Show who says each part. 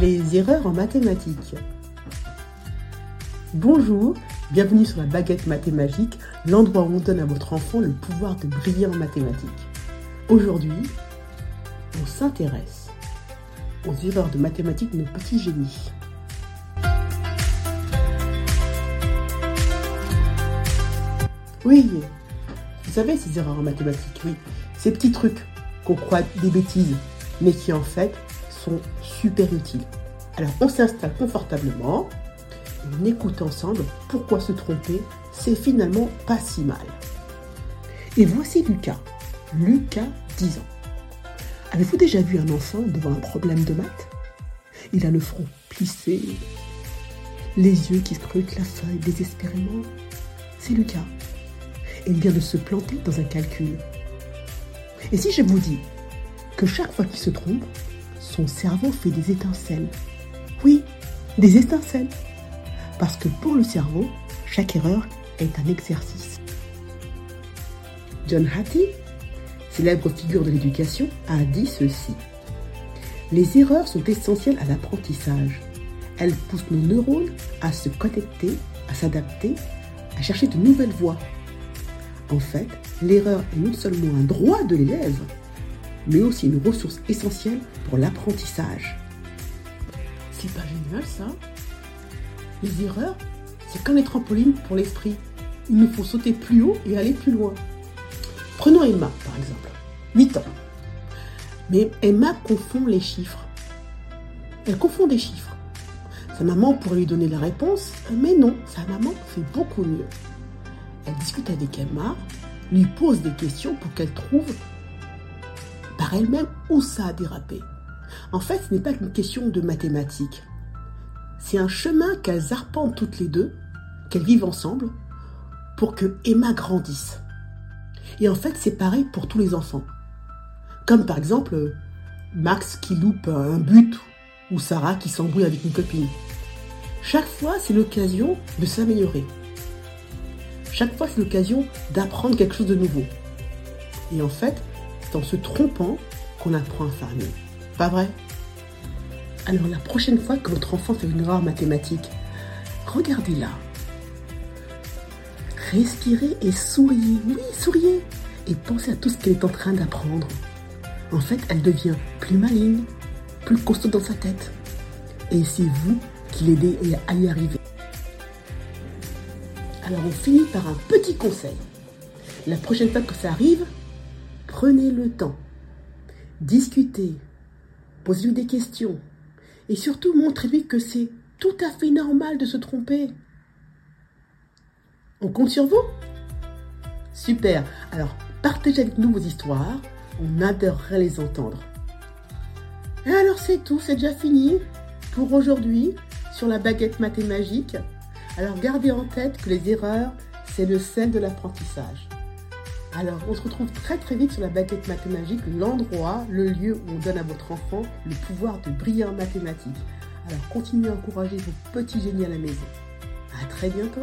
Speaker 1: Les erreurs en mathématiques. Bonjour, bienvenue sur la baguette mathématique, l'endroit où on donne à votre enfant le pouvoir de briller en mathématiques. Aujourd'hui, on s'intéresse aux erreurs de mathématiques de nos petits génies. Oui, vous savez ces erreurs en mathématiques, oui, ces petits trucs qu'on croit des bêtises, mais qui en fait sont super utiles. Alors on s'installe confortablement, on écoute ensemble pourquoi se tromper, c'est finalement pas si mal. Et voici Lucas. Lucas, 10 ans. Avez-vous déjà vu un enfant devant un problème de maths? Il a le front plissé, les yeux qui scrutent la feuille désespérément. C'est Lucas. Il vient de se planter dans un calcul. Et si je vous dis que chaque fois qu'il se trompe, son cerveau fait des étincelles. Oui, des étincelles. Parce que pour le cerveau, chaque erreur est un exercice. John Hattie, célèbre figure de l'éducation, a dit ceci. Les erreurs sont essentielles à l'apprentissage. Elles poussent nos neurones à se connecter, à s'adapter, à chercher de nouvelles voies. En fait, l'erreur est non seulement un droit de l'élève, mais aussi une ressource essentielle pour l'apprentissage. C'est pas génial ça Les erreurs, c'est comme les trampolines pour l'esprit. Il nous faut sauter plus haut et aller plus loin. Prenons Emma par exemple, 8 ans. Mais Emma confond les chiffres. Elle confond des chiffres. Sa maman pourrait lui donner la réponse, mais non, sa maman fait beaucoup mieux. Elle discute avec Emma, lui pose des questions pour qu'elle trouve elle-même où ça a dérapé? En fait, ce n'est pas qu'une question de mathématiques. C'est un chemin qu'elles arpentent toutes les deux, qu'elles vivent ensemble, pour que Emma grandisse. Et en fait, c'est pareil pour tous les enfants. Comme par exemple Max qui loupe un but ou Sarah qui s'embrouille avec une copine. Chaque fois, c'est l'occasion de s'améliorer. Chaque fois, c'est l'occasion d'apprendre quelque chose de nouveau. Et en fait, c'est en se trompant qu'on apprend à faire mieux. Pas vrai? Alors la prochaine fois que votre enfant fait une erreur mathématique, regardez-la. Respirez et souriez. Oui, souriez. Et pensez à tout ce qu'elle est en train d'apprendre. En fait, elle devient plus maligne, plus costaud dans sa tête. Et c'est vous qui l'aidez à y arriver. Alors on finit par un petit conseil. La prochaine fois que ça arrive, Prenez le temps. Discutez. Posez-lui des questions. Et surtout, montrez-lui que c'est tout à fait normal de se tromper. On compte sur vous Super. Alors, partagez avec nous vos histoires. On adorerait les entendre. Et alors, c'est tout. C'est déjà fini pour aujourd'hui sur la baguette mathématique. Alors, gardez en tête que les erreurs, c'est le sel de l'apprentissage. Alors, on se retrouve très très vite sur la baguette mathématique, l'endroit, le lieu où on donne à votre enfant le pouvoir de briller en mathématiques. Alors, continuez à encourager vos petits génies à la maison. À très bientôt